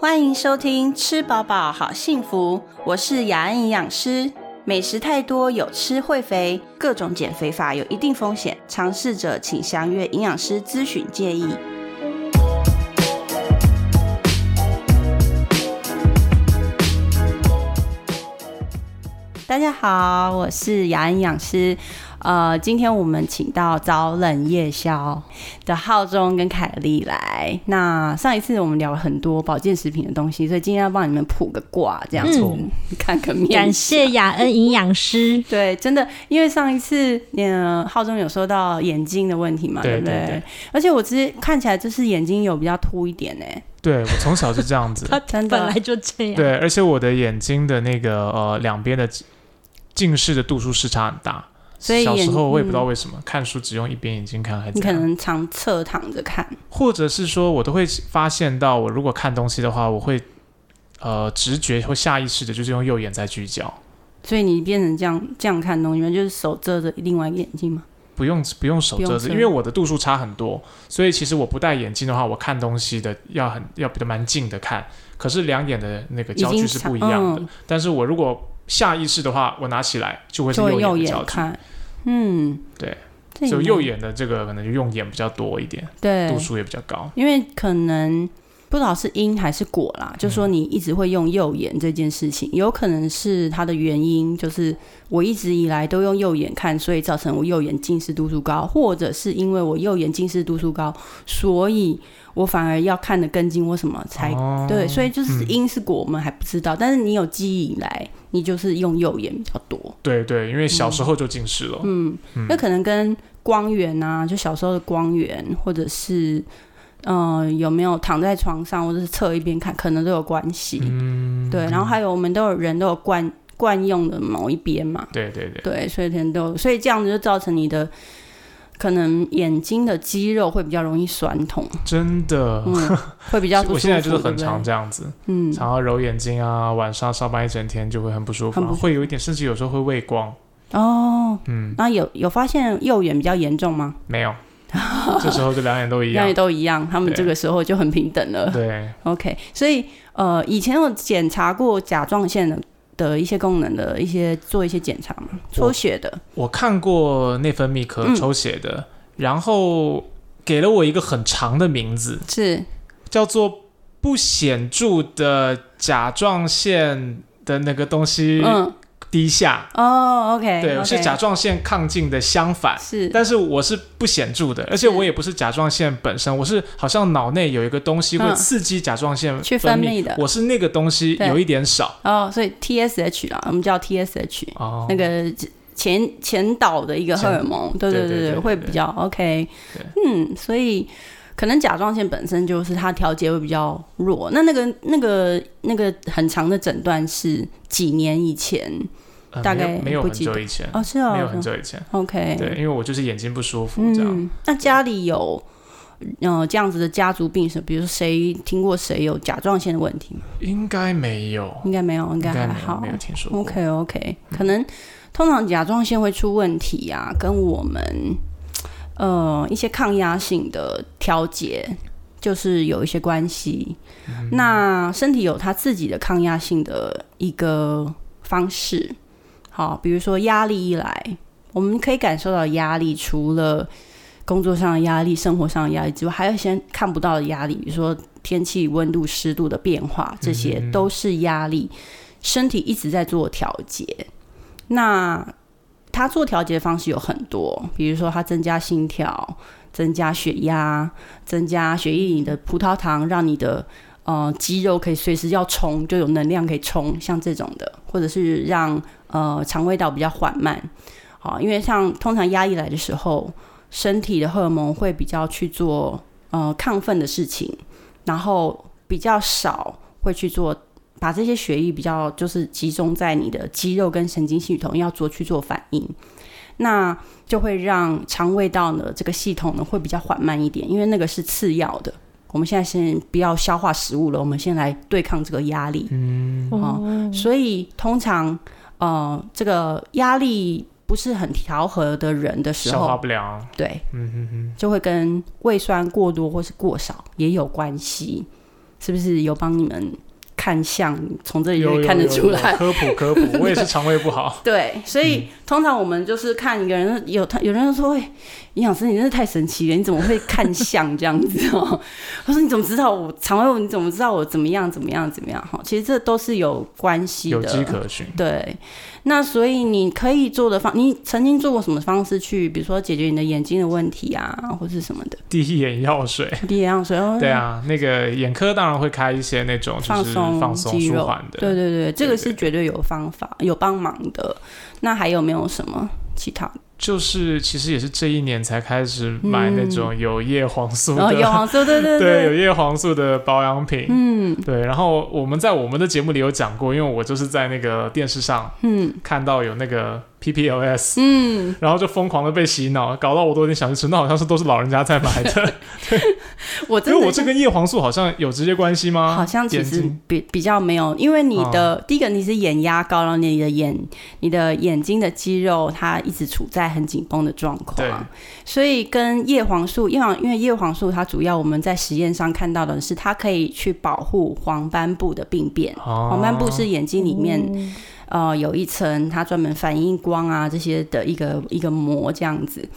欢迎收听《吃饱饱好幸福》，我是雅安营养师。美食太多，有吃会肥，各种减肥法有一定风险，尝试者请详阅营养师咨询建议。大家好，我是雅安营养师。呃，今天我们请到早冷夜宵的浩中跟凯丽来。那上一次我们聊了很多保健食品的东西，所以今天要帮你们卜个卦，这样子、嗯看个面。感谢雅恩营养师。对，真的，因为上一次，呃，浩中有说到眼睛的问题嘛，不对不对而且我其实看起来就是眼睛有比较凸一点呢，对我从小就这样子，他本来就这样。对，而且我的眼睛的那个呃两边的近视的度数视差很大，所以眼小时候我也不知道嗯。为什么、看书只用一边眼睛看，还你可，能常侧躺着看，或者是说我都会发现到，我如果看东西的话，我会呃直觉或下意识的就是用右眼在聚焦，所以你变成这样这样看东西，就是手遮着另外一个眼睛吗。不用不用手遮着，因为我的度数差很多，所以其实我不戴眼镜的话，我看东西的要很要比较蛮近的看，可是两眼的那个焦距是不一样的。嗯。但是我如果下意识的话，我拿起来就会是右右眼看，嗯，对，就右眼的这个可能就用眼比较多一点，对度，数也比较高。因为可能不知道是因还是果啦，就嗯说你一直会用右眼这件事情，有可能是它的原因，就是我一直以来都用右眼看，所以造成我右眼近视度数高，或者是因为我右眼近视度数高，所以我反而要看的更近，或什么才？哦对，所以就是嗯因是果，我们还不知道。但是你有记忆以来，你就是用右眼比较多。对对，因为小时候就近视了。嗯，那可能跟光源啊，就小时候的光源，或者是呃有没有躺在床上，或者是侧一边看，可能都有关系。嗯，对，然后还有我们都有人都有惯惯用的某一边嘛，对对对，对，所以可能都有，所以这样子就造成你的可能眼睛的肌肉会比较容易酸痛，真的。嗯，会比较 不舒服。我现在就是很常这样子，嗯，常要揉眼睛啊，晚上上班一整天就会很不舒服会有一点，甚至有时候会畏光。哦，嗯，那有有发现右眼比较严重吗？没有，这时候就两眼都一样两眼。都一样，他们这个时候就很平等了。对，OK，所以呃，以前有检查过甲状腺的的一些功能的一些做一些检查嘛，抽血的，我看过内分泌科嗯。抽血的，然后给了我一个很长的名字，是。叫做不显著的甲状腺的那个东西嗯低下。哦，OK，对，我是甲状腺亢进的相反。是。但是我是不显著的，而且我也不是甲状腺本身，我是好像脑内有一个东西会嗯。刺激甲状腺去分分泌的我是那个东西有一点少。哦，所以 TSH 啦，我们叫 TSH，、哦，那个前前导的一个荷尔蒙，对对对对会比较 OK，嗯，所以。可能甲状腺本身就是它调节会比较弱，那那个那个那个很长的诊断是几年以前呃大概没有很久以前，哦，是哦，没有很久以前，OK，对，因为我就是眼睛不舒服这样。嗯，那家里有呃这样子的家族病史，比如说谁听过谁有甲状腺的问题吗？应该没有，应该没有，应应该还好没有听说过。OK OK，可能通常甲状腺会出问题啊，跟我们呃一些抗压性的调节就是有一些关系。那身体有它自己的抗压性的一个方式，好，比如说压力一来，我们可以感受到压力，除了工作上的压力、生活上的压力之外，还有一些看不到的压力，比如说天气、温度、湿度的变化，这些都是压力。身体一直在做调节，那它做调节的方式有很多，比如说它增加心跳、增加血压、增加血液里的葡萄糖，让你的呃肌肉可以随时要冲就有能量可以冲，像这种的，或者是让呃肠胃道比较缓慢。好，因为像通常压力来的时候，身体的荷尔蒙会比较去做呃亢奋的事情，然后比较少会去做把这些血液比较就是集中在你的肌肉跟神经系统要做去做反应，那就会让肠胃道呢这个系统呢会比较缓慢一点，因为那个是次要的。我们现在先不要消化食物了，我们先来对抗这个压力。嗯，哦，所以通常呃这个压力不是很调和的人的时候消化，不良，对，嗯哼哼，就会跟胃酸过多或是过少也有关系。是不是有帮你们看相？从这里看得出来。科普科普，我也是肠胃不好。对，所以、通常我们就是看一个人，有他有人说，哎，营养师你真是太神奇了，你怎么会看相这样子哦？他说你怎么知道我肠胃？你怎么知道我怎么样怎么样怎么样？哈，其实这都是有关系的，有迹可循。对，那所以你可以做的方，你曾经做过什么方式去，比如说解决你的眼睛的问题啊，或是什么的？滴眼药水，滴眼药水，哦对，啊，那个眼科当然会开一些那种就是放松放松舒缓的。对对对，这个是绝对有方法、有帮忙的。那还有没有什么其他？就是其实也是这一年才开始买那种有叶黄素的，黄素，对对 对，有叶黄素的保养品。嗯。对，然后我们在我们的节目里有讲过，因为我就是在那个电视上嗯。看到有那个 PPLS，嗯，然后就疯狂的被洗脑，搞到我都有点想去吃，那好像是都是老人家在买的，我因为我这跟叶黄素好像有直接关系吗？好像其实比比较没有，因为你的、第一个你是眼压高，然后你的眼你的眼睛的肌肉它一直处在很紧绷的状对。况，所以跟叶黄素，叶黄因为叶黄素它主要我们在实验上看到的是它可以去保护黄斑部的病变，哦黄斑部是眼睛里面、呃有一层它专门反映光啊这些的一个一个膜这样子。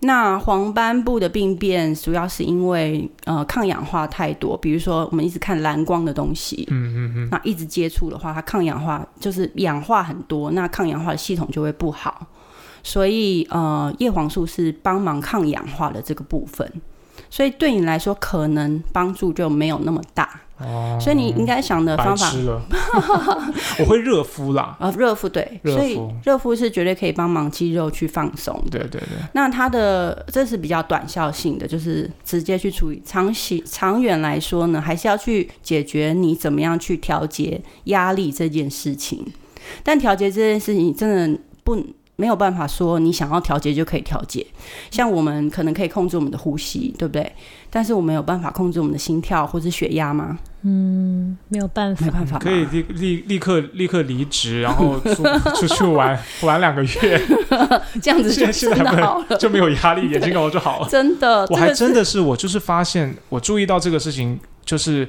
那黄斑部的病变主要是因为呃抗氧化太多，比如说我们一直看蓝光的东西，嗯嗯嗯，那一直接触的话，它抗氧化就是氧化很多，那抗氧化的系统就会不好。所以呃，叶黄素是帮忙抗氧化的这个部分，所以对你来说可能帮助就没有那么大。哦，所以你应该想的方法，我会热敷啦，啊，热敷对，所以热敷是绝对可以帮忙肌肉去放松。对对对，那它的这是比较短效性的，就是直接去处理。长期长远来说呢，还是要去解决你怎么样去调节压力这件事情。但调节这件事情真的不没有办法说你想要调节就可以调节。像我们可能可以控制我们的呼吸，对不对？但是我们有办法控制我们的心跳或者血压吗？嗯没有办法，没办法，可以立立立刻立刻离职，然后出出去玩 玩两个月，这样子就现在现真在还的好了。就没有压力，眼睛搞就好了。真的，我还真的是，我就是发现，我注意到这个事情，就是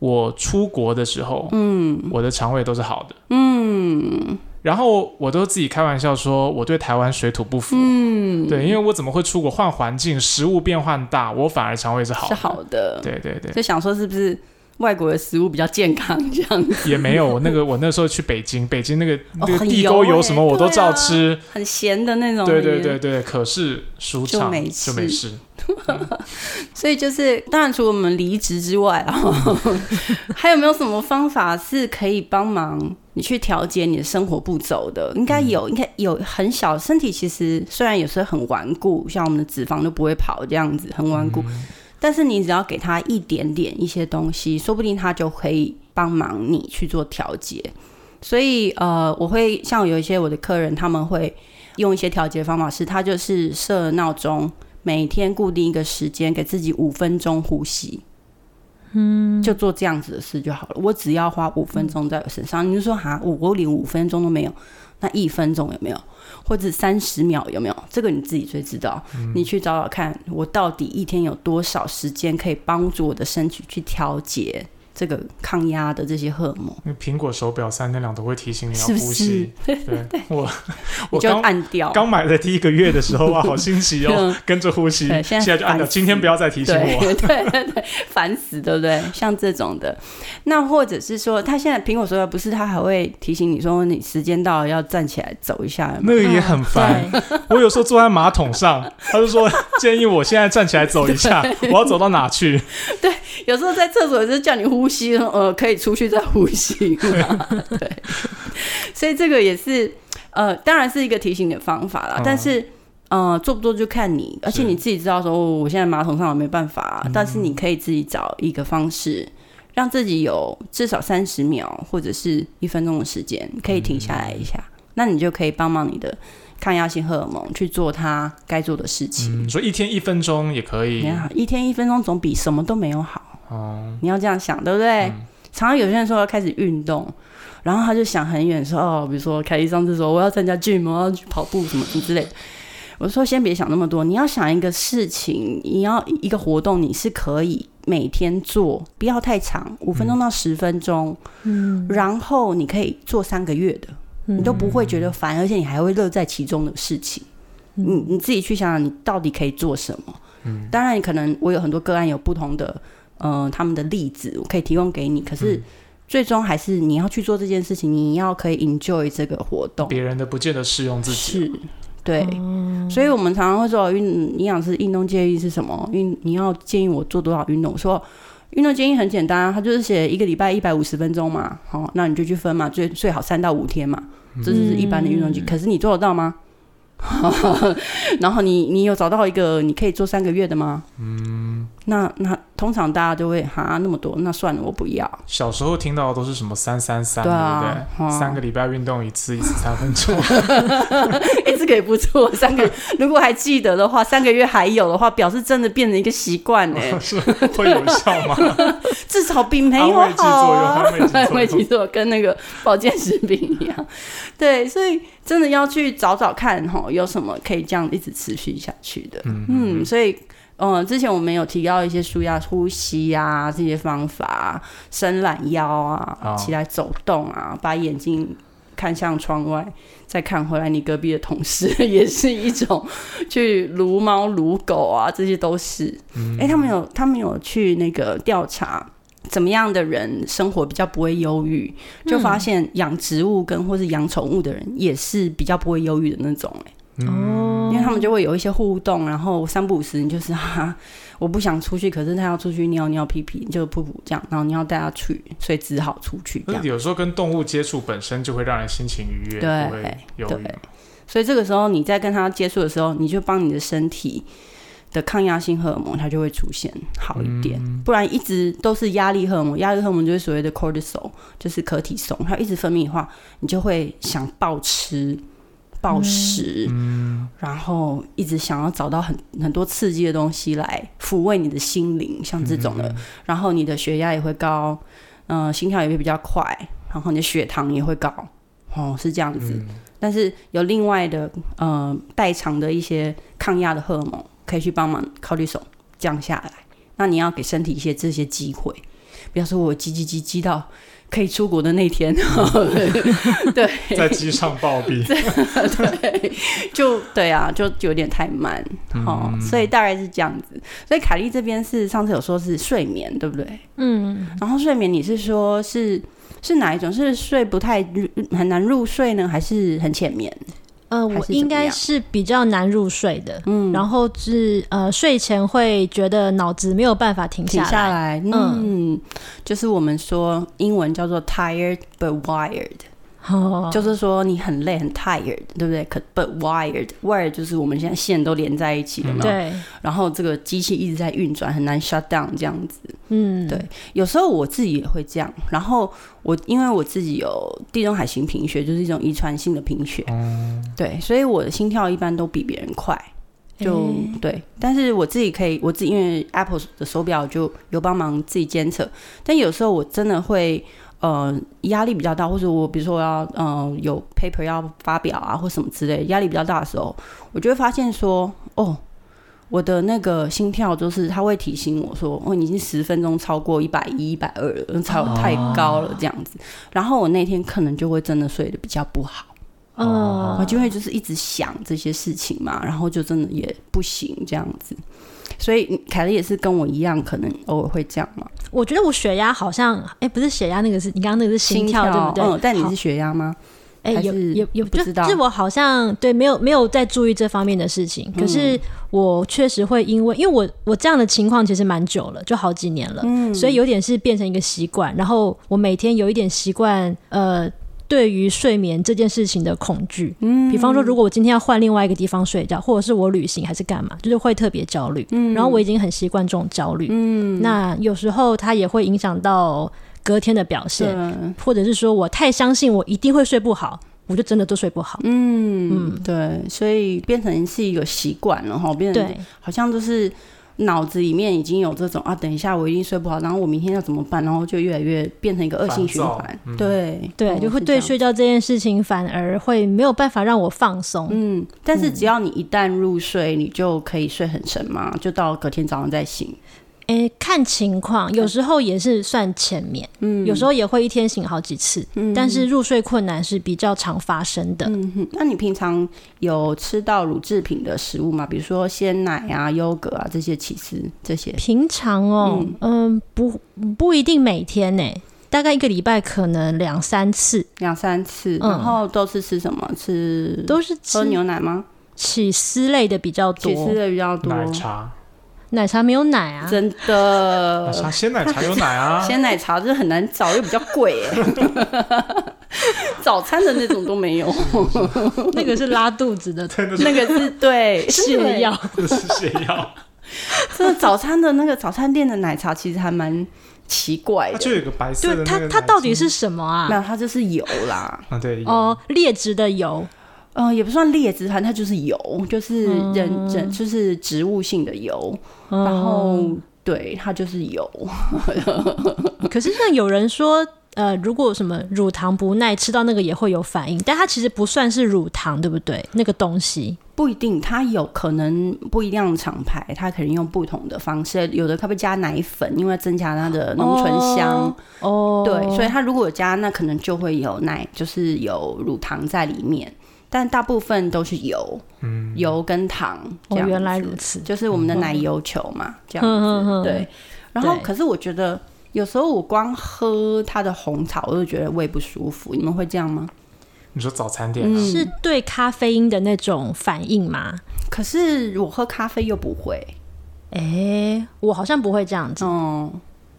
我出国的时候，嗯我的肠胃都是好的，嗯然后我都自己开玩笑说，我对台湾水土不服。嗯，对，因为我怎么会出国换环境，食物变换大，我反而肠胃是好是。好的。对对对，就想说是不是外国的食物比较健康这样子，也没有。我那个我那时候去北京，北京那个那个地沟油什么我都照吃。很咸的那种。对对对。对，可是舒畅就没就没事。所以就是，当然除了我们离职之外啊，还有没有什么方法是可以帮忙你去调节你的生活步骤的？应该有，应该有很小。身体其实虽然有时候很顽固，像我们的脂肪都不会跑这样子，很顽固。但是你只要给他一点点一些东西，说不定他就可以帮忙你去做调节。所以呃，我会像有一些我的客人，他们会用一些调节方法是，他就是设闹钟，每天固定一个时间，给自己五分钟呼吸。嗯，就做这样子的事就好了。我只要花五分钟在我身上。你就说哈，我我连五分钟都没有，那一分钟有没有？或者三十秒有没有？这个你自己最知道。你去找找看，我到底一天有多少时间可以帮助我的身体去调节这个抗压的这些荷尔蒙？那苹果手表三天两头会提醒你要呼吸。对 我我就我刚按掉。刚买的第一个月的时候啊，好新奇哦嗯，跟着呼吸。现在就按掉，今天不要再提醒我。对 对对对，烦死，对不对？像这种的，那或者是说，他现在苹果手表不是，他还会提醒你说，你时间到了要站起来走一下。有有那个也很烦。我有时候坐在马桶上，他就说建议我现在站起来走一下，我要走到哪去？对有时候在厕所就是叫你呼吸，呃，可以出去再呼吸嘛。对，所以这个也是呃，当然是一个提醒的方法啦，嗯但是。呃，做不做就看你，而且你自己知道说，哦我现在马桶上我没办法、嗯但是你可以自己找一个方式，让自己有至少三十秒或者是一分钟的时间可以停下来一下，那你就可以帮忙你的抗压性荷尔蒙去做它该做的事情。嗯，说一天一分钟也可以你。看，一天一分钟总比什么都没有好。哦，你要这样想，对不对？嗯常常有些人说要开始运动，然后他就想很远，说哦，比如说凯莉上次说我要参加 gym，我要去跑步什么什么之类的。我说先别想那么多，你要想一个事情，你要一个活动，你是可以每天做，不要太长，五分钟到十分钟，嗯，然后你可以做三个月的，你都不会觉得烦，而且你还会乐在其中的事情。你你自己去想想，你到底可以做什么？嗯，当然，可能我有很多个案有不同的，呃，他们的例子，我可以提供给你。可是最终还是你要去做这件事情，你要可以 enjoy 这个活动。别人的不见得适用自己。是，对。所以我们常常会说，运营养师运动建议是什么？运你要建议我做多少运动？说运动建议很简单，他就是写一个礼拜一百五十分钟嘛。好，那你就去分嘛，最最好三到五天嘛，这是一般的运动建议。可是你做得到吗？然后你你有找到一个你可以做三个月的吗？嗯，那那通常大家都会哈那么多，那算了，我不要。小时候听到的都是什么三三三，对不对？三个礼拜运动一次，一次三分钟。哎、这个也不错。三个如果还记得的话，三个月还有的话，表示真的变成一个习惯呢，是会有效吗？至少比没有好跟那个保健食品一样，对，所以真的要去找找看哈，有什么可以这样一直持续下去的。嗯嗯，所以，呃，之前我们有提到一些舒压、呼吸啊这些方法，伸懒腰啊，哦起来走动啊，把眼睛看向窗外，再看回来你隔壁的同事，也是一种去撸猫撸狗啊，这些都是。哎、他们有他们有去那个调查。怎么样的人生活比较不会忧郁？就发现养植物跟或是养宠物的人也是比较不会忧郁的那种、欸，哦，因为他们就会有一些互动，然后三不五时你就是 哈、我不想出去，可是他要出去尿尿屁屁，就噗噗这样，然后你要带他去，所以只好出去这样。有时候跟动物接触本身就会让人心情愉悦，对对。所以这个时候你在跟他接触的时候，你就帮你的身体的抗压性荷尔蒙，它就会出现好一点。不然一直都是压力荷尔蒙，压力荷尔蒙就是所谓的 cortisol，就是可体松，它一直分泌的话，你就会想暴吃。暴食，然后一直想要找到很很多刺激的东西来抚慰你的心灵，像这种的，然后你的血压也会高，嗯、心跳也会比较快，然后你的血糖也会高，哦，是这样子。但是有另外的呃代偿的一些抗压的荷尔蒙，可以去帮忙考虑手降下来。那你要给身体一些这些机会，不要说我积积积积到可以出国的那天，对在机上暴毙，对，就对啊，就就有点太慢，哦，所以大概是这样子。所以凯莉这边是上次有说是睡眠，对不对？嗯，然后睡眠你是说是是哪一种？是睡不太很难入睡呢，还是很浅眠？呃，我应该是比较难入睡的，嗯，然后是呃睡前会觉得脑子没有办法停下来，嗯，就是我们说英文叫做 tired but wired，、哦，就是说你很累很 tired，对不对？可 but wired，wired 就是我们现在线都连在一起的嘛，对，然后这个机器一直在运转，很难 shut down 这样子。嗯，对。有时候我自己也会这样，然后我因为我自己有地中海型贫血，就是一种遗传性的贫血，嗯对，所以我的心跳一般都比别人快。就、诶对，但是我自己可以，我自己因为 Apple 的手表就有帮忙自己监测，但有时候我真的会呃压力比较大，或者我比如说我要呃有 paper 要发表啊或什么之类，压力比较大的时候，我就会发现说哦。我的那个心跳就是，它会提醒我说，哦，你已经十分钟超过一百一、一百二了，超太高了这样子。然后我那天可能就会真的睡得比较不好。哦我就会就是一直想这些事情嘛，然后就真的也不行这样子。所以凯莉也是跟我一样，可能偶尔会这样嘛。我觉得我血压好像，哎，不是血压，那个是你刚刚那个是心跳，对不对？嗯，但你是血压吗？哎，有还是有有，不知道就是我好像对没有没有在注意这方面的事情，可嗯是我确实会因为因为我我这样的情况其实蛮久了，就好几年了，嗯所以有点是变成一个习惯，然后我每天有一点习惯，呃。对于睡眠这件事情的恐惧，嗯，比方说，如果我今天要换另外一个地方睡觉，或者是我旅行还是干嘛，就是会特别焦虑，嗯，然后我已经很习惯这种焦虑，嗯，那有时候它也会影响到隔天的表现，或者是说我太相信我一定会睡不好，我就真的都睡不好。嗯嗯，对，所以变成是一个习惯了哈，变成，好像就是脑子里面已经有这种啊，等一下我一定睡不好，然后我明天要怎么办，然后就越来越变成一个恶性循环。嗯对对，哦就会对睡觉这件事情反而会没有办法让我放松。嗯，但是只要你一旦入睡，你就可以睡很沉嘛，就到隔天早上再醒。诶，看情况，有时候也是算浅眠，嗯，有时候也会一天醒好几次，嗯，但是入睡困难是比较常发生的。嗯哼，那你平常有吃到乳制品的食物吗？比如说鲜奶啊、优格啊这些起司这些？平常哦，嗯，不不一定每天呢，大概一个礼拜可能两三次，两三次，然后都是吃什么？吃都是喝牛奶吗？起司类的比较多，起司类比较多，奶茶。奶茶没有奶啊，真的。茶鲜奶茶有奶啊，鲜奶茶就是很难找，又比较贵哎。早餐的那种都没有，那个是拉肚子的，那个是对泻药，是泻药。这早餐的那个早餐店的奶茶其实还蛮奇怪的，就有个白色的，它它到底是什么啊？没有，它就是油啦。啊，对，哦，劣质的油。嗯，也不算劣质，反正它就是油，就是人人就是植物性的油，然后对它就是油。可是像有人说，呃，如果什么乳糖不耐，吃到那个也会有反应，但它其实不算是乳糖，对不对？那个东西不一定，它有可能不一样的厂牌，它可能用不同的方式，有的它会加奶粉，因为增加它的浓醇香。哦，对，所以它如果有加，那可能就会有奶，就是有乳糖在里面。但大部分都是油，嗯油跟糖。哦，原来如此，就是我们的奶油球嘛，这样子。对。然后，可是我觉得有时候我光喝它的红茶，我就觉得胃不舒服。你们会这样吗？你说早餐店是对咖啡因的那种反应吗？可是我喝咖啡又不会。哎，我好像不会这样子。哦。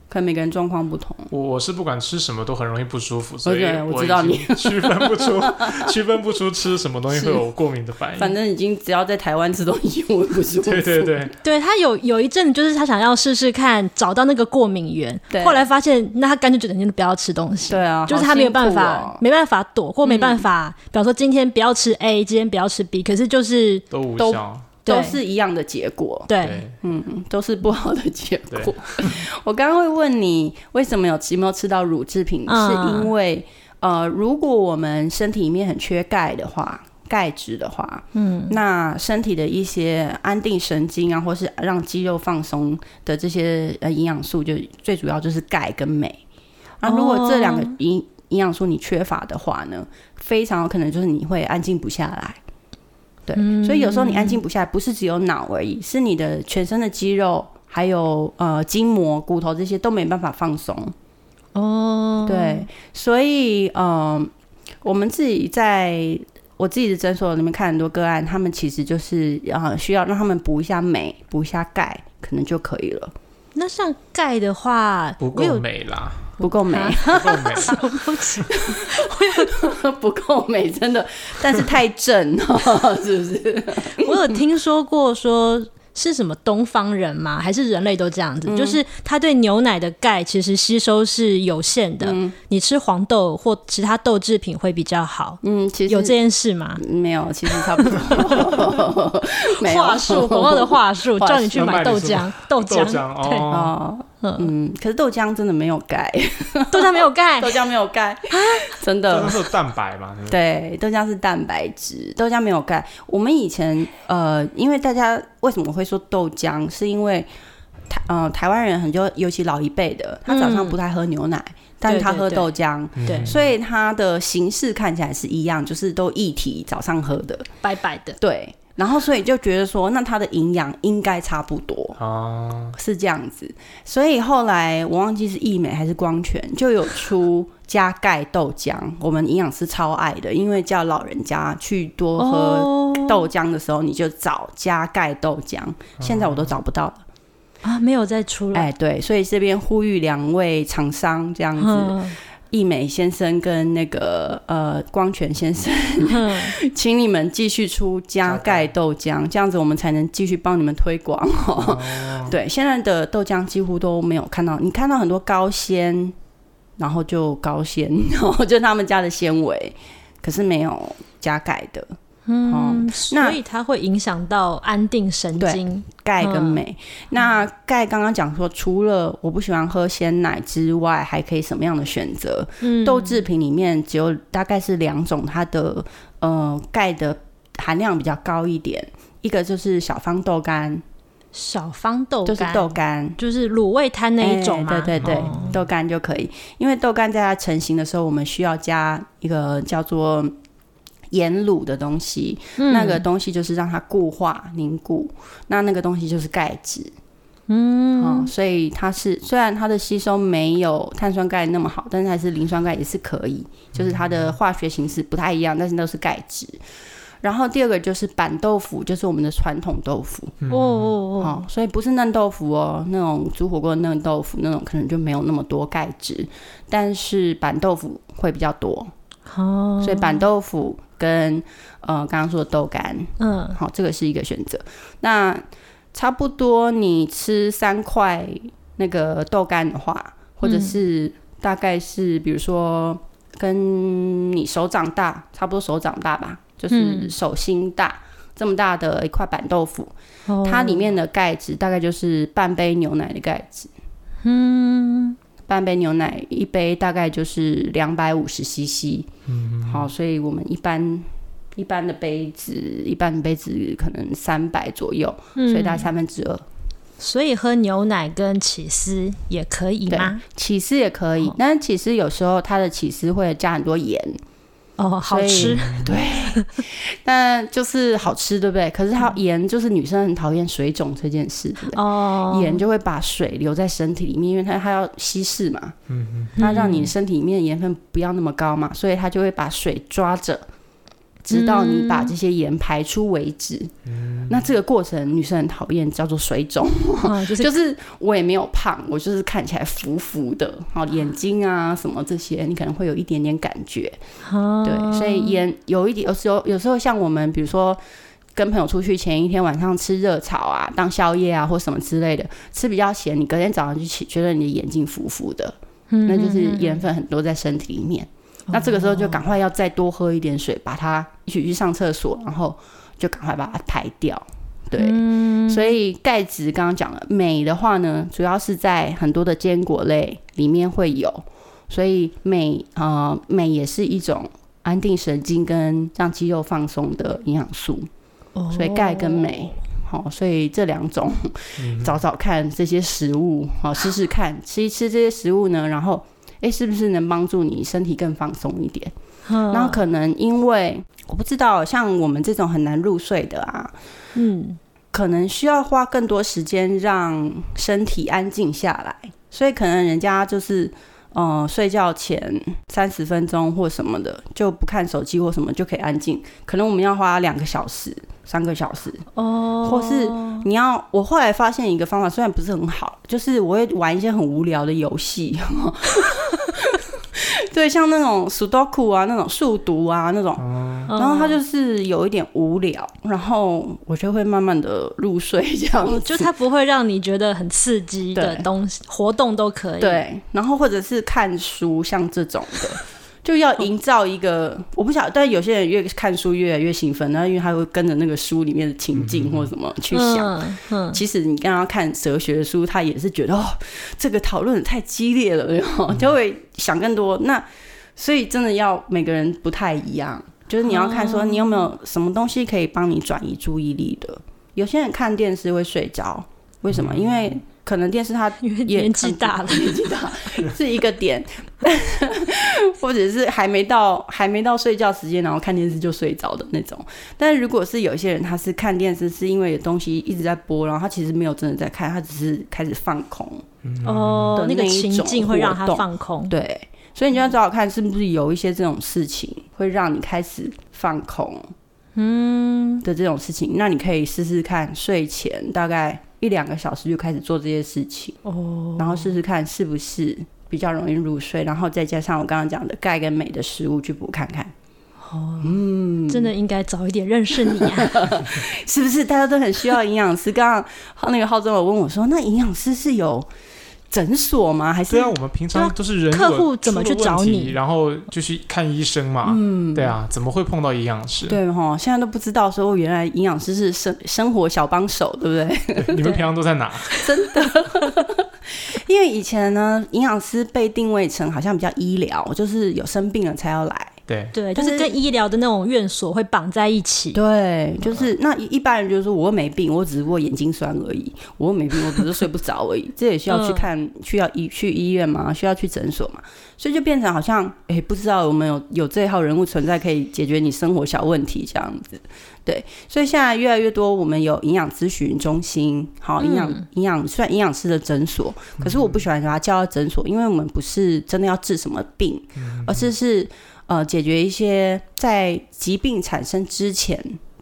可能每个人状况不同，我我是不管吃什么都很容易不舒服，所以我知道你 区分不出区分不出吃什么东西 会有过敏的反应。反正已经只要在台湾吃东西 我不舒服。对对对，对他有有一阵就是他想要试试看找到那个过敏源，后来发现那他干脆就整天都不要吃东西。对啊，就是他没有办法没办法躲或没办法，比方说今天不要吃 A，今天不要吃 B，可是就是都无效。都是一样的结果，对，嗯，都是不好的结果。我刚刚会问你为什么有有没有吃到乳制品，是因为呃，如果我们身体里面很缺钙的话，钙质的话，嗯，那身体的一些安定神经啊，或是让肌肉放松的这些呃营养素，就最主要就是钙跟镁。那如果这两个营营养素你缺乏的话呢，非常有可能就是你会安静不下来。对，所以有时候你安静不下来，不是只有脑而已，是你的全身的肌肉，还有呃筋膜、骨头这些都没办法放松。哦，对，所以嗯，我们自己在我自己的诊所里面看很多个案，他们其实就是啊需要让他们补一下镁，补一下钙，可能就可以了。那像钙的话，不够镁啦。不够美，不够美，不够美，真的，但是太正了，是不是？我有听说过说。是什么东方人吗？还是人类都这样子？就是他对牛奶的钙其实吸收是有限的。你吃黄豆或其他豆制品会比较好。嗯，其实有这件事吗？没有，其实差不多。话术，广告的话术，叫你去买豆浆，豆浆，对哦，嗯，可是豆浆真的没有钙，豆浆没有钙，豆浆没有钙真的。豆浆是蛋白嘛？对，豆浆是蛋白质，豆浆没有钙。我们以前呃，因为大家为什么会说豆浆，是因为台呃台湾人很多，尤其老一辈的，他早上不太喝牛奶，但是他喝豆浆，对，所以它的形式看起来是一样，就是都一体早上喝的，白白的，对。然后所以就觉得说，那它的营养应该差不多哦，是这样子。所以后来我忘记是益美还是光泉，就有出加钙豆浆，我们营养师超爱的，因为叫老人家去多喝豆浆的时候，你就找加钙豆浆。现在我都找不到了啊，没有再出来。哎，对，所以这边呼吁两位厂商这样子。易美先生跟那个呃光泉先生，请你们继续出加盖豆浆，这样子我们才能继续帮你们推广哦。对，现在的豆浆几乎都没有看到，你看到很多高纤，然后就高纤，然后就他们家的纤维，可是没有加盖的。嗯，所以它会影响到安定神经，钙跟镁。那钙刚刚讲说，除了我不喜欢喝鲜奶之外，还可以什么样的选择？豆制品里面只有大概是两种，它的呃钙的含量比较高一点，一个就是小方豆干。小方豆干，就是豆干。就是卤味摊那一种对对对，哦豆干就可以，因为豆干在它成型的时候，我们需要加一个叫做盐卤的东西，嗯那个东西就是让它固化凝固，那那个东西就是钙质。嗯、哦，所以它是虽然它的吸收没有碳酸钙那么好，但是还是磷酸钙也是可以，就是它的化学形式不太一样，但是都是钙质。然后第二个就是板豆腐，就是我们的传统豆腐。哦哦哦，所以不是嫩豆腐哦，那种煮火锅的嫩豆腐那种可能就没有那么多钙质，但是板豆腐会比较多，哦，所以板豆腐跟呃刚刚说的豆干，嗯好、这个是一个选择。那差不多你吃三块那个豆干的话，或者是大概是比如说跟你手掌大，差不多手掌大吧，就是嗯手心大。这么大的一块板豆腐，哦它里面的钙质大概就是半杯牛奶的钙质。嗯半杯牛奶一杯大概就是两百五十 CC。嗯，好，所以我们一般一般的杯子，一般的杯子可能三百左右，嗯，所以大概三分之二。所以喝牛奶跟起司也可以吗？起司也可以哦，但是起司有时候它的起司会加很多盐，哦，好吃，对，但就是好吃，对不对？可是它盐就是女生很讨厌水肿这件事，对不对？哦，盐就会把水留在身体里面，因为它它要稀释嘛，嗯嗯它让你身体里面盐分不要那么高嘛，所以它就会把水抓着，直到你把这些盐排出为止。那这个过程女生很讨厌，叫做水肿，哦就是就是我也没有胖，我就是看起来浮浮的，好眼睛啊什么这些，你可能会有一点点感觉。哦对，所以盐有一点，有时候有时候像我们，比如说跟朋友出去前一天晚上吃热炒啊，当宵夜啊或什么之类的，吃比较咸，你隔天早上就起觉得你的眼睛浮浮的，嗯那就是盐分很多在身体里面。那这个时候就赶快要再多喝一点水，把它一起去上厕所，然后就赶快把它排掉。对，嗯所以钙质刚刚讲了，镁的话呢，主要是在很多的坚果类里面会有，所以镁呃镁也是一种安定神经跟让肌肉放松的营养素，哦所以钙跟镁。好、所以这两种找找看这些食物，好、试试看，吃一吃这些食物呢，然后诶，是不是能帮助你身体更放松一点？嗯然后可能因为我不知道，像我们这种很难入睡的啊，嗯可能需要花更多时间让身体安静下来，所以可能人家就是。呃，睡觉前三十分钟或什么的，就不看手机或什么就可以安静。可能我们要花两个小时、三个小时，哦，或是你要。我后来发现一个方法，虽然不是很好，就是我会玩一些很无聊的游戏。对，像那种 Sudoku 啊，那种数独啊，那种，嗯然后它就是有一点无聊，然后我就会慢慢的入睡这样子。哦就它不会让你觉得很刺激的对东西，活动都可以。，对，然后或者是看书，像这种的，就要营造一个，我不晓得，但有些人越看书越来越兴奋，然后因为他会跟着那个书里面的情境或什么去想。嗯。嗯，其实你刚刚看哲学书，他也是觉得哦，这个讨论得太激烈了，然后就会想更多。那所以真的要每个人不太一样，就是你要看说你有没有什么东西可以帮你转移注意力的。有些人看电视会睡着，为什么？因为可能电视它也 年纪大了，年纪大是一个点，或者是还没到还没到睡觉时间，然后看电视就睡着的那种。但是如果是有一些人，他是看电视是因为有东西一直在播，然后他其实没有真的在看，他只是开始放空。哦，那个情境会让他放空。对，所以你就要找找看，是不是有一些这种事情会让你开始放空，嗯的这种事情，那你可以试试看，睡前大概一两个小时就开始做这些事情，哦，然后试试看是不是比较容易入睡，然后再加上我刚刚讲的钙跟镁的食物去补看看，哦，嗯真的应该早一点认识你啊！是不是大家都很需要营养师？刚刚那个浩中有问我说，那营养师是有诊所吗？还是对啊，我们平常都是人客户怎么去找你然后就去看医生嘛。嗯，对啊，怎么会碰到营养师？对哈，现在都不知道说原来营养师是生生活小帮手，对不对？对你们平常都在哪？因为以前呢，营养师被定位成好像比较医疗，就是有生病了才要来。对，对，就是是跟医疗的那种院所会绑在一起。对，就是那一一般人就是说我又没病，我只不过眼睛酸而已，我又没病，我只是睡不着而已，这也需要去嗯看，需要医去医院嘛？需要去诊所嘛？所以就变成好像，哎、不知道有没有有这一号人物存在，可以解决你生活小问题这样子。对，所以现在越来越多，我们有营养咨询中心，好，营养营养虽然营养师的诊所，可是我不喜欢把它叫到诊所，因为我们不是真的要治什么病，而是是呃解决一些在疾病产生之前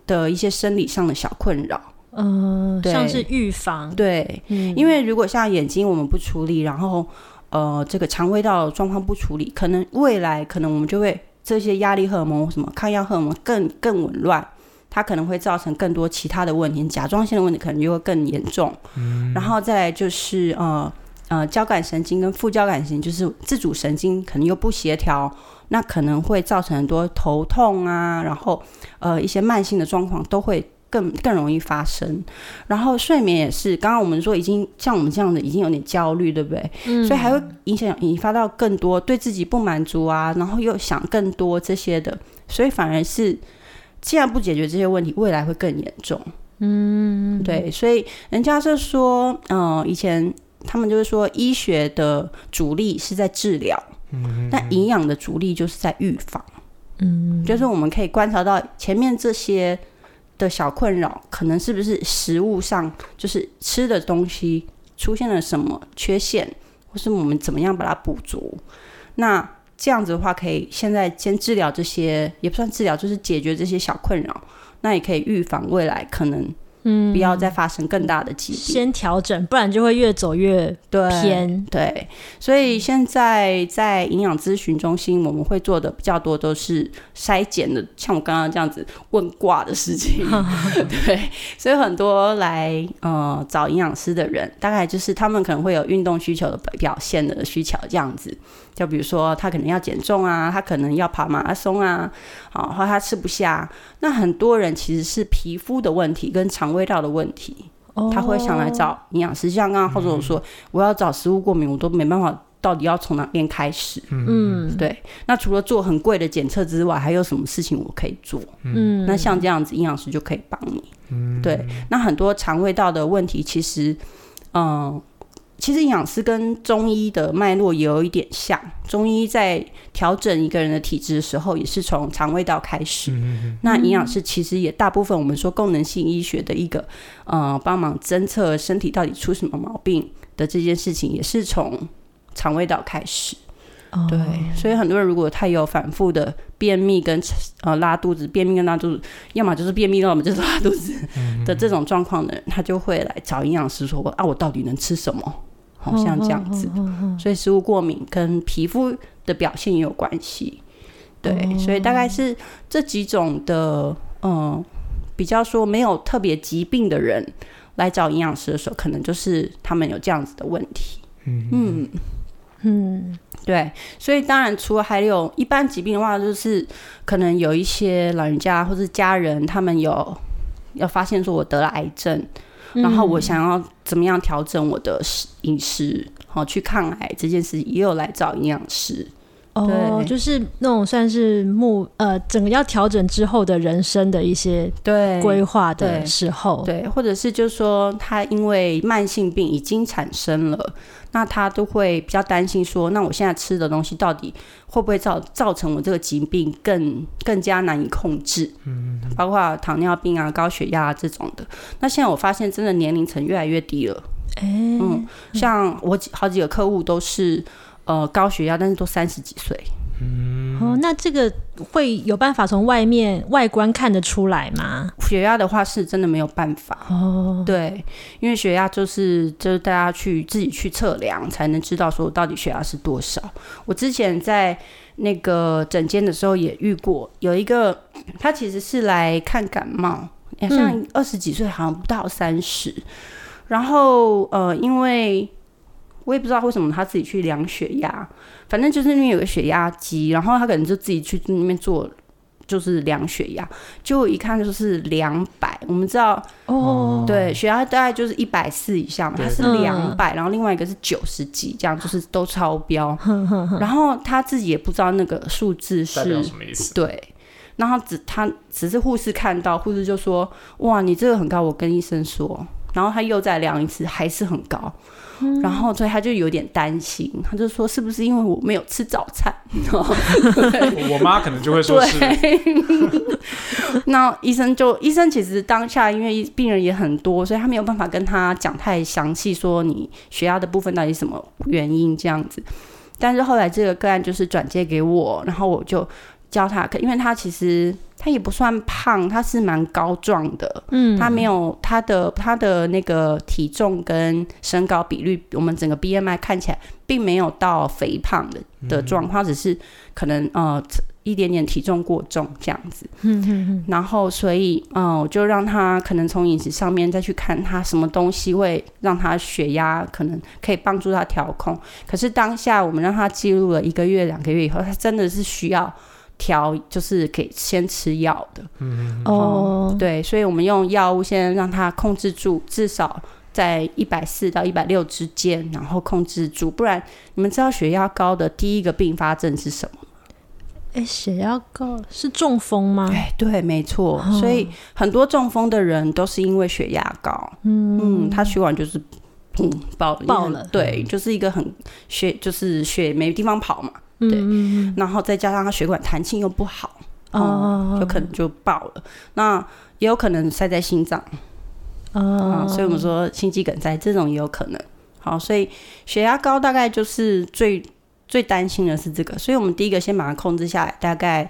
的一些生理上的小困扰。嗯、对像是预防，对，嗯，因为如果像眼睛我们不处理，然后呃这个肠胃道状况不处理，可能未来可能我们就会这些压力荷尔蒙什么抗压荷尔蒙更更紊乱。它可能会造成更多其他的问题，甲状腺的问题可能就会更严重。嗯然后再来就是呃呃交感神经跟副交感神经，就是自主神经可能又不协调，那可能会造成很多头痛啊，然后呃一些慢性的状况都会更更容易发生。然后睡眠也是，刚刚我们说已经像我们这样的已经有点焦虑，对不对？嗯所以还会影响引发到更多对自己不满足啊，然后又想更多这些的，所以反而是既然不解决这些问题，未来会更严重。嗯，对，所以人家是说，嗯、以前他们就是说，医学的主力是在治疗，嗯，但营养的主力就是在预防。嗯，就是我们可以观察到前面这些的小困扰，可能是不是食物上就是吃的东西出现了什么缺陷，或是我们怎么样把它补足。那这样子的话，可以现在先治疗这些，也不算治疗，就是解决这些小困扰。那也可以预防未来可能，嗯，不要再发生更大的疾病。先调整，不然就会越走越对偏。对，所以现在在营养咨询中心，我们会做的比较多都是筛检的，像我刚刚这样子问卦的事情。对，所以很多来呃找营养师的人，大概就是他们可能会有运动需求的表现的需求这样子。就比如说他可能要减重啊，他可能要跑马拉松啊，啊，或他吃不下。那很多人其实是皮肤的问题跟肠胃道的问题。他会想来找营养师，像刚刚浩总说，我要找食物过敏，我都没办法，到底要从哪边开始？嗯对。那除了做很贵的检测之外，还有什么事情我可以做？嗯，那像这样子，营养师就可以帮你。嗯对。那很多肠胃道的问题，其实，嗯、其实营养师跟中医的脉络也有一点像。中医在调整一个人的体质的时候，也是从肠胃道开始。那营养师其实也大部分我们说功能性医学的一个呃，帮忙侦测身体到底出什么毛病的这件事情，也是从肠胃道开始。哦。对，所以很多人如果他有反复的便秘跟呃拉肚子，便秘跟拉肚子，要么就是便秘，要么就是拉肚子的这种状况的人，他就会来找营养师说：“啊，我到底能吃什么？”好像这样子，所以食物过敏跟皮肤的表现也有关系。对，所以大概是这几种的，嗯、比较说没有特别疾病的人来找营养师的时候，可能就是他们有这样子的问题。嗯。嗯对，所以当然除了还有一般疾病的话，就是可能有一些老人家或是家人，他们有要发现说我得了癌症，然后我想要怎么样调整我的食饮食，好、去抗癌这件事，也有来找营养师。哦，就是那种算是目呃整个要调整之后的人生的一些对规划的对时候，对，或者是就是说他因为慢性病已经产生了，那他都会比较担心说，那我现在吃的东西到底会不会造造成我这个疾病更更加难以控制？嗯，包括糖尿病啊、高血压、啊、这种的。那现在我发现真的年龄层越来越低了。哎，嗯，像我几好几个客户都是呃高血压，但是都三十几岁。哦，那这个会有办法从外面外观看得出来吗？血压的话是真的没有办法。哦，对，因为血压就是就是大家去自己去测量，才能知道说到底血压是多少。我之前在那个诊间的时候也遇过，有一个他其实是来看感冒，好像二十几岁，好像不到三十。然后呃，因为我也不知道为什么他自己去量血压，反正就是那边有个血压机，然后他可能就自己去那边做就是量血压，就一看就是两百。我们知道，哦，对，血压大概就是一百四以下嘛，对他是嗯两百，然后另外一个是九十几，这样就是都超标。然后他自己也不知道那个数字代表是什么意思？对，然后只他只是护士看到，护士就说：“哇，你这个很高，我跟医生说。”然后他又再量一次，还是很高。然后所以他就有点担心，他就说：“是不是因为我没有吃早餐？”我 我妈可能就会说是，那医生就医生其实当下因为病人也很多，所以他没有办法跟他讲太详细，说你血压的部分到底什么原因这样子。但是后来这个个案就是转接给我，然后我就教他，可因为他其实他也不算胖，他是蛮高壮的，嗯，他没有他的他的那个体重跟身高比率，我们整个 BMI 看起来并没有到肥胖的的状况，只是可能呃一点点体重过重这样子。嗯嗯嗯，然后所以嗯，我就让他可能从饮食上面再去看他什么东西会让他血压可能可以帮助他调控。可是当下我们让他记录了一个月、两个月以后，他真的是需要调，就是给先吃药的。哦，对，所以我们用药物先让它控制住，至少在一百四到一百六之间，然后控制住。不然，你们知道血压高的第一个并发症是什么？哎，血压高是中风吗？哎，对，没错。所以很多中风的人都是因为血压高，嗯，他血管就是砰爆爆了对，就是一个很血，就是血没地方跑嘛，嗯对然后再加上他血管弹性又不好，哦哦，有可能就爆了。那也有可能塞在心脏。哦啊，所以我们说心肌梗塞这种也有可能。好，所以血压高大概就是最最担心的是这个，所以我们第一个先把它控制下来，大概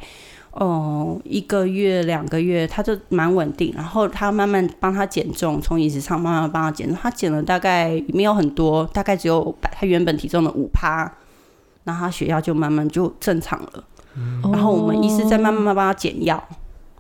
哦一个月两个月，他就蛮稳定，然后他慢慢帮他减重，从饮食上慢慢帮他减重，他减了大概没有很多，大概只有百他原本体重的五趴，然后他血压就慢慢就正常了。然后我们医师再慢慢慢帮他减药，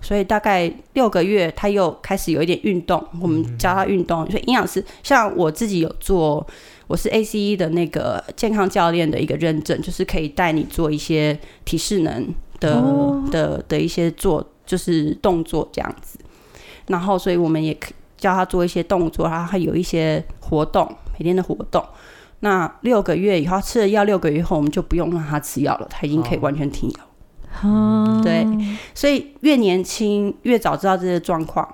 所以大概六个月他又开始有一点运动，我们教他运动。所以营养师像我自己有做，我是 ACE 的那个健康教练的一个认证，就是可以带你做一些体适能的、哦的的一些做，就是动作这样子。然后所以我们也可教他做一些动作，然后还有一些活动，每天的活动。那六个月以后吃了药，六个月后我们就不用让他吃药了，他已经可以完全停药。哦对，所以越年轻越早知道这些状况，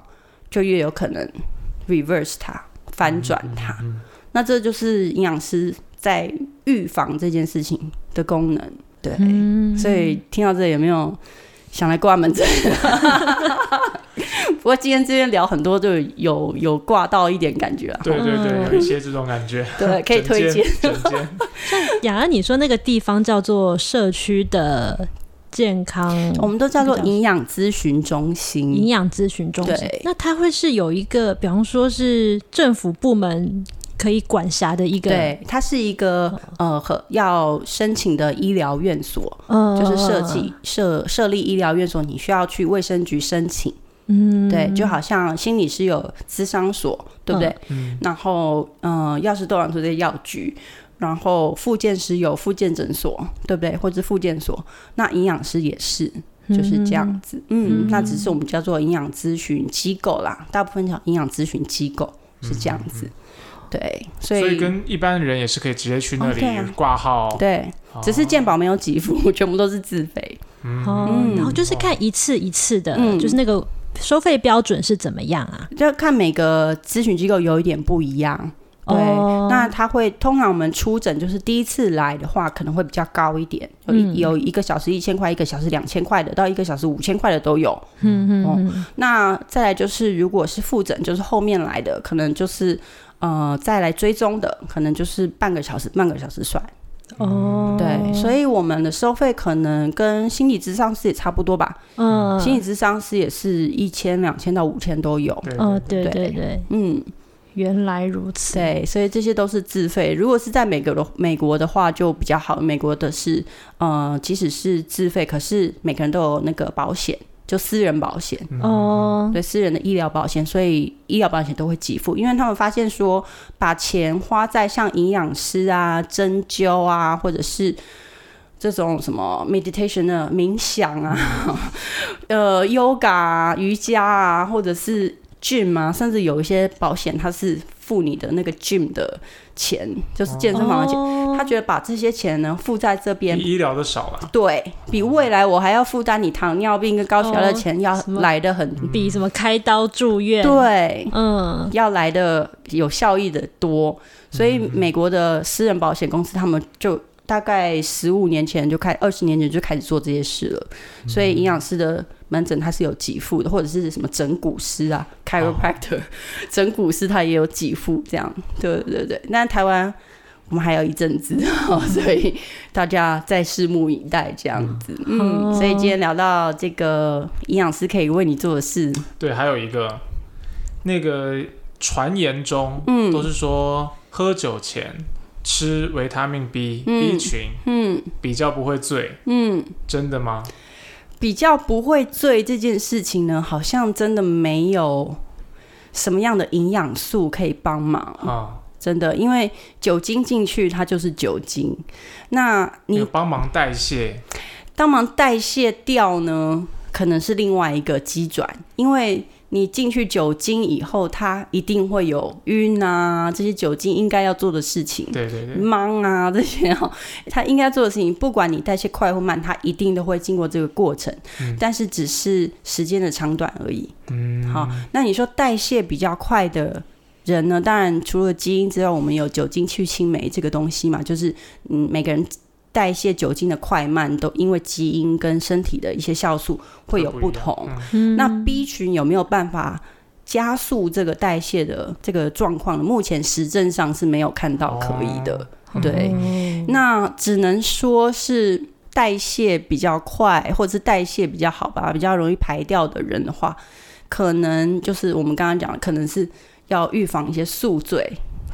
就越有可能 reverse 它，反转它。那这就是营养师在预防这件事情的功能。对，嗯所以听到这有没有想来挂门诊？不过今天这边聊很多，就有有挂到一点感觉啊。对对对，有一些这种感觉，对，可以推荐。雅安，你说那个地方叫做社区的健康 我们都叫做营养咨询中心营心。养咨询中心对，那它会是有一个，比方说是政府部门可以管辖的一个，对，它是一个呃和要申请的医疗院所，嗯，就是设计设设立医疗院所，你需要去卫生局申请。嗯，对，就好像心理师有咨商所，对不对？嗯。然后，嗯、呃，药师斗养所在药局，然后复健师有复健诊所，对不对？或者复健所，那营养师也是。就是这样子，嗯，那只是我们叫做营养咨询机构啦，大部分叫营养咨询机构是这样子，对，所以所以跟一般人也是可以直接去那里哦对啊。挂号，对，只是健保没有给付，全部都是自费。哦，嗯。然后就是看一次一次的，嗯。就是那个收费标准是怎么样啊？就看每个咨询机构有一点不一样。对，哦那他会通常我们出诊就是第一次来的话，可能会比较高一点，有一、嗯有一个小时一千块，一个小时两千块的，到一个小时五千块的都有。嗯嗯哦嗯，那再来就是，如果是复诊，就是后面来的，可能就是呃再来追踪的，可能就是半个小时，半个小时算。哦，对，所以我们的收费可能跟心理咨商师也差不多吧。嗯，心理咨商师也是一千、两千到五千都有。对哦，对对对对，嗯，原来如此，对，所以这些都是自费。如果是在美国的美国的话，就比较好。美国的是，呃，即使是自费，可是每个人都有那个保险，就私人保险，哦，对私人的医疗保险，所以医疗保险都会给付。因为他们发现说，把钱花在像营养师啊、针灸啊，或者是这种什么 meditation 的冥想啊，呃，yoga 啊，瑜伽啊，或者是 gym 啊，甚至有一些保险它是付你的那个 gym 的钱，就是健身房的钱。哦他觉得把这些钱呢付在这边比，医疗的少了。对比未来我还要负担你糖尿病跟高血压的钱要来的很，比什么开刀住院，，对，嗯，要来的有效益的多。所以美国的私人保险公司他们就大概十五年前就开，二十年前就开始做这些事了。所以营养师的门诊它是有给付的，或者是什么整骨师啊 （chiropractor），、整骨师他也有给付，这样。对对对。那台湾我们还有一阵子，所以大家再拭目以待，这样子。嗯，哦所以今天聊到这个营养师可以为你做的事，对，还有一个那个传言中，嗯都是说喝酒前吃维他命 B、嗯 B 群嗯比较不会醉，嗯。真的吗？比较不会醉这件事情呢，好像真的没有什么样的营养素可以帮忙，啊，真的，因为酒精进去它就是酒精，那你帮忙代谢，帮忙代谢掉呢，可能是另外一个机转，因为你进去酒精以后，它一定会有晕啊，这些酒精应该要做的事情。对对对，忙啊，这些哈，他应该做的事情，不管你代谢快或慢，他一定都会经过这个过程，嗯但是只是时间的长短而已。嗯，好，那你说代谢比较快的人呢？当然除了基因之外，我们有酒精去青酶这个东西嘛，就是嗯，每个人代谢酒精的快慢都因为基因跟身体的一些酵素会有不同。那 B 群有没有办法加速这个代谢的这个状况呢？目前实证上是没有看到可以的。哦对，哦那只能说是代谢比较快，或者是代谢比较好吧，比较容易排掉的人的话，可能就是我们刚刚讲的，可能是要预防一些宿醉，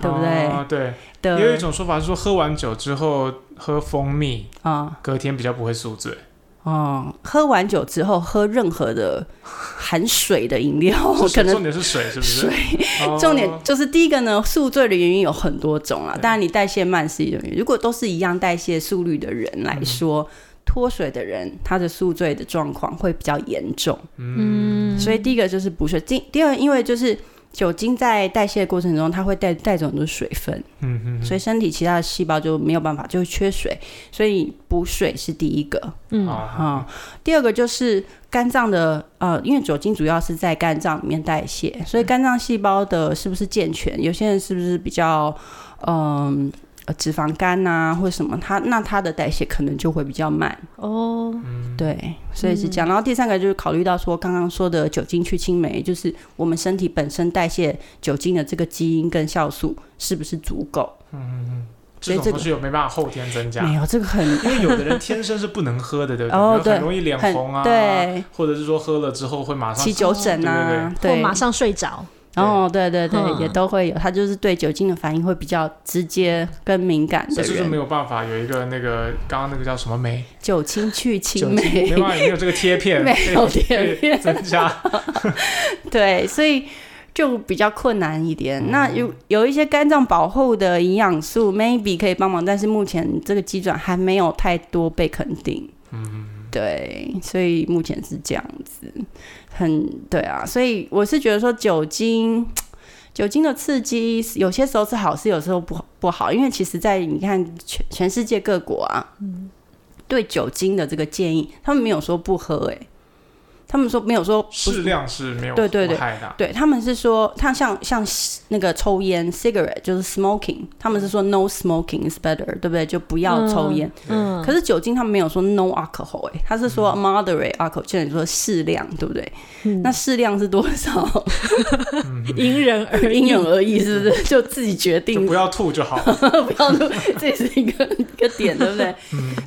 对不对？啊对，也有一种说法是说，喝完酒之后喝蜂蜜，啊隔天比较不会宿醉。哦，喝完酒之后喝任何的 含水的饮料，可能重能点是水，是不是？水。哦 重点就是第一个呢，宿醉的原因有很多种啊。对当然，你代谢慢是一种原因。如果都是一样代谢速率的人来说，脱水的人他的宿醉的状况会比较严重。嗯，所以第一个就是补水，第第二因为就是酒精在代谢的过程中，它会带带走很多水分，嗯嗯，所以身体其他的细胞就没有办法，就会缺水，所以补水是第一个。嗯。啊，嗯、第二个就是肝脏的呃，因为酒精主要是在肝脏里面代谢，所以肝脏细胞的是不是健全？有些人是不是比较嗯。呃脂肪肝呐、或者什么，它那它的代谢可能就会比较慢。哦，对，所以是这样。然后第三个就是考虑到说，刚刚说的酒精去青酶，就是我们身体本身代谢酒精的这个基因跟酵素是不是足够？嗯嗯嗯。所以这个东西有没办法后天增加？没有，这个很因为有的人天生是不能喝的，对不对？哦对很容易脸红啊，对，或者是说喝了之后会马上起酒疹啊，对，或马上睡着，哦，对对对，嗯也都会有。它就是对酒精的反应会比较直接跟敏感的是就是没，有办法有一个那个刚刚那个叫什么酶，酒精去青酶没办法，没有这个贴片，没有贴片增加。对，所以就比较困难一点。嗯那有有一些肝脏保护的营养素，maybe 可以帮忙，但是目前这个机转还没有太多被肯定。嗯，对，所以目前是这样子，很对啊。所以我是觉得说酒精。酒精的刺激有些时候是好事，有时候不不好，因为其实，在你看全全世界各国啊，对酒精的这个建议，他们没有说不喝、欸，他们说没有说不适量是没有对对对危害的。对，他们是说，他像像那个抽烟 cigarette 就是 smoking，他们是说 no smoking is better，对不对？就不要抽烟。嗯，可是酒精他们没有说 no alcohol，哎、他是说 moderate alcohol，就你说适量，对不对？嗯那适量是多少？因人而因人而异，是不是？就自己决定不要吐就好。不要吐，这也是一个一个点，对不对？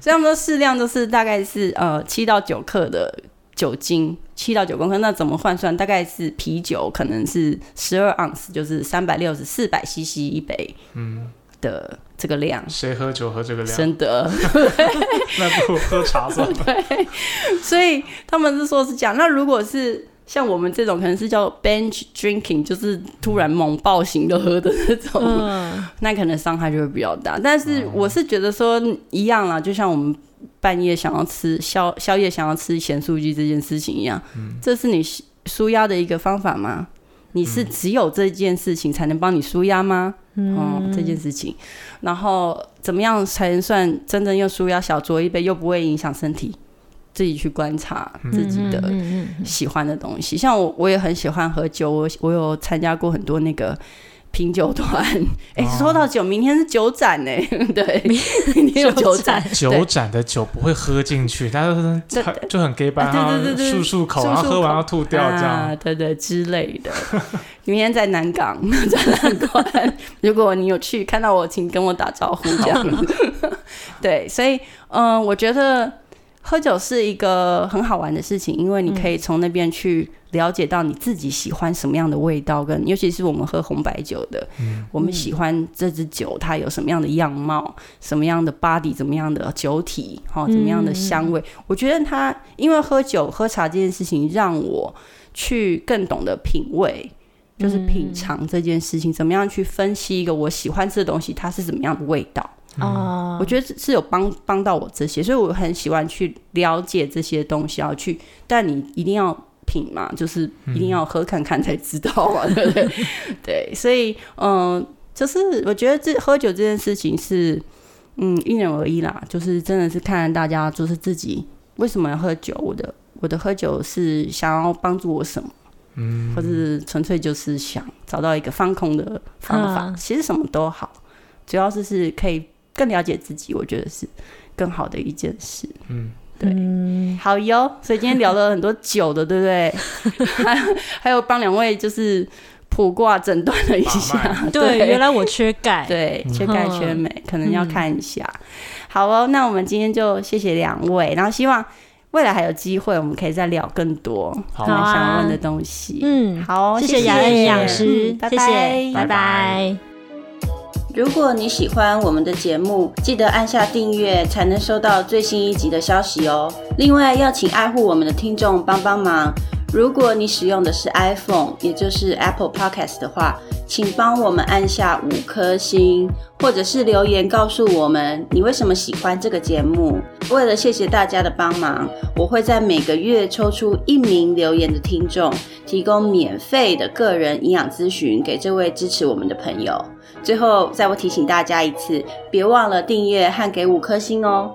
所以他们说适量就是大概是呃七到九克的酒精，七到九公克，那怎么换算？大概是啤酒可能是十二盎司，就是三百六十四百 CC 一杯，嗯的这个量，谁喝酒喝这个量？真的。那不如喝茶算了。对，所以他们是说是这样。那如果是像我们这种，可能是叫 bench drinking，就是突然猛暴型的喝的那种，嗯，那可能伤害就会比较大。但是我是觉得说一样啦，就像我们半夜想要吃宵宵夜想要吃咸酥鸡这件事情一样，这是你舒压的一个方法吗？你是只有这件事情才能帮你舒压吗？哦，这件事情，然后怎么样才能算真正又舒压小酌一杯又不会影响身体？自己去观察自己的喜欢的东西。像我，我也很喜欢喝酒，我我有参加过很多那个。品酒团，哎，说到酒，明天是酒展呢，对，明天有酒展。酒展的酒不会喝进去，它就就很 gay 吧，对对漱漱口，然后喝完要吐掉这样，对对之类的。明天在南港展览馆，如果你有去看到我，请跟我打招呼这样。对，所以嗯，我觉得。喝酒是一个很好玩的事情，因为你可以从那边去了解到你自己喜欢什么样的味道，跟尤其是我们喝红白酒的，我们喜欢这支酒它有什么样的样貌，什么样的 body，怎么样的酒体，哈，怎么样的香味。我觉得它因为喝酒喝茶这件事情，让我去更懂得品味，就是品尝这件事情，怎么样去分析一个我喜欢吃的东西，它是怎么样的味道。啊，我觉得是有帮帮到我这些，所以我很喜欢去了解这些东西，要去，但你一定要品嘛，就是一定要喝看看才知道嘛，对不对？对，所以嗯，就是我觉得这喝酒这件事情是嗯因人而异啦，就是真的是看大家就是自己为什么要喝酒，我的我的喝酒是想要帮助我什么，嗯，或者是纯粹就是想找到一个放空的方法，其实什么都好，主要是是可以。更了解自己，我觉得是更好的一件事。嗯，对，好哟。所以今天聊了很多酒的，对不对？还还有帮两位就是卜卦诊断了一下。对，原来我缺钙，对，缺钙缺镁，可能要看一下。好哦，那我们今天就谢谢两位，然后希望未来还有机会，我们可以再聊更多想问的东西。嗯，好，谢谢雅恩营养师，拜拜，拜拜。如果你喜欢我们的节目，记得按下订阅，才能收到最新一集的消息哦。另外，要请爱护我们的听众帮帮忙。如果你使用的是 iPhone，也就是 Apple Podcast 的话，请帮我们按下五颗星，或者是留言告诉我们你为什么喜欢这个节目。为了谢谢大家的帮忙，我会在每个月抽出一名留言的听众，提供免费的个人营养咨询给这位支持我们的朋友。最后，再我提醒大家一次，别忘了订阅和给五颗星哦。